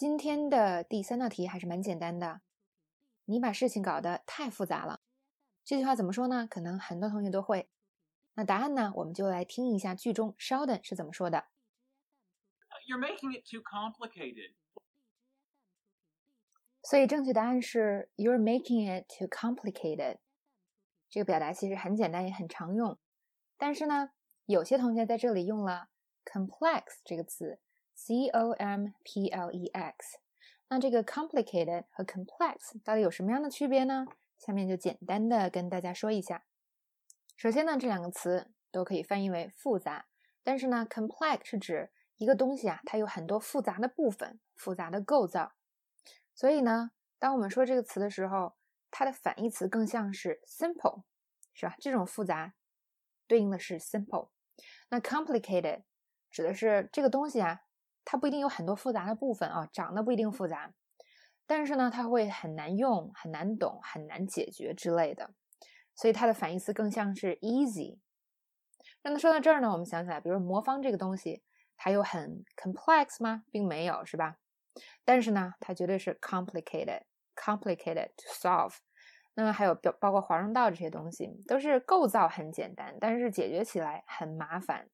今天的第三道题还是蛮简单的。你把事情搞得太复杂了，这句话怎么说呢？可能很多同学都会。那答案呢？我们就来听一下剧中 Sheldon 是怎么说的。You're making it too complicated. 所以正确答案是 You're making it too complicated。这个表达其实很简单，也很常用。但是呢，有些同学在这里用了 complex 这个词。C O M P L E X，那这个 complicated 和 complex 到底有什么样的区别呢？下面就简单的跟大家说一下。首先呢，这两个词都可以翻译为复杂，但是呢，complex 是指一个东西啊，它有很多复杂的部分、复杂的构造。所以呢，当我们说这个词的时候，它的反义词更像是 simple，是吧？这种复杂对应的是 simple。那 complicated 指的是这个东西啊。它不一定有很多复杂的部分啊，长得不一定复杂，但是呢，它会很难用、很难懂、很难解决之类的，所以它的反义词更像是 easy。那么说到这儿呢，我们想起来，比如魔方这个东西，它有很 complex 吗？并没有，是吧？但是呢，它绝对是 complicated，complicated to solve。那么还有包包括华容道这些东西，都是构造很简单，但是解决起来很麻烦。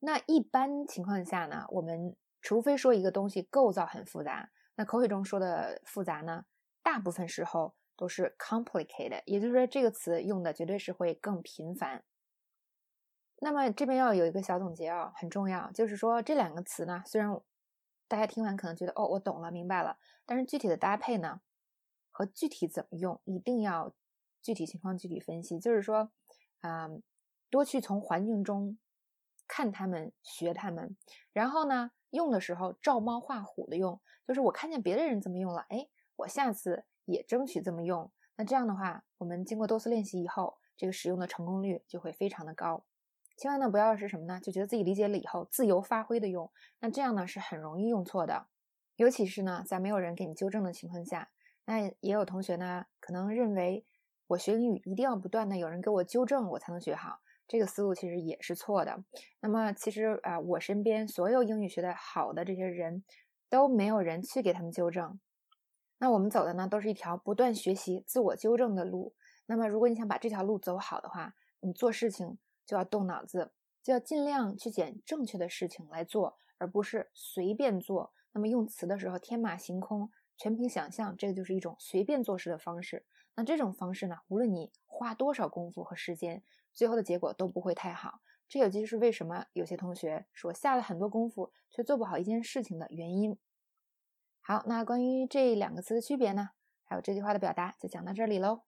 那一般情况下呢，我们除非说一个东西构造很复杂，那口语中说的复杂呢，大部分时候都是 complicated，也就是说这个词用的绝对是会更频繁。那么这边要有一个小总结啊，很重要，就是说这两个词呢，虽然大家听完可能觉得哦我懂了明白了，但是具体的搭配呢和具体怎么用，一定要具体情况具体分析。就是说，啊，多去从环境中。看他们，学他们，然后呢，用的时候照猫画虎的用，就是我看见别的人这么用了，哎，我下次也争取这么用。那这样的话，我们经过多次练习以后，这个使用的成功率就会非常的高。千万呢不要是什么呢，就觉得自己理解了以后自由发挥的用，那这样呢是很容易用错的。尤其是呢在没有人给你纠正的情况下，那也有同学呢可能认为我学英语一定要不断的有人给我纠正，我才能学好。这个思路其实也是错的。那么，其实啊，我身边所有英语学的好的这些人，都没有人去给他们纠正。那我们走的呢，都是一条不断学习、自我纠正的路。那么，如果你想把这条路走好的话，你做事情就要动脑子，就要尽量去捡正确的事情来做，而不是随便做。那么，用词的时候天马行空、全凭想象，这个就是一种随便做事的方式。那这种方式呢，无论你花多少功夫和时间，最后的结果都不会太好，这也就是为什么有些同学说下了很多功夫却做不好一件事情的原因。好，那关于这两个词的区别呢，还有这句话的表达就讲到这里喽。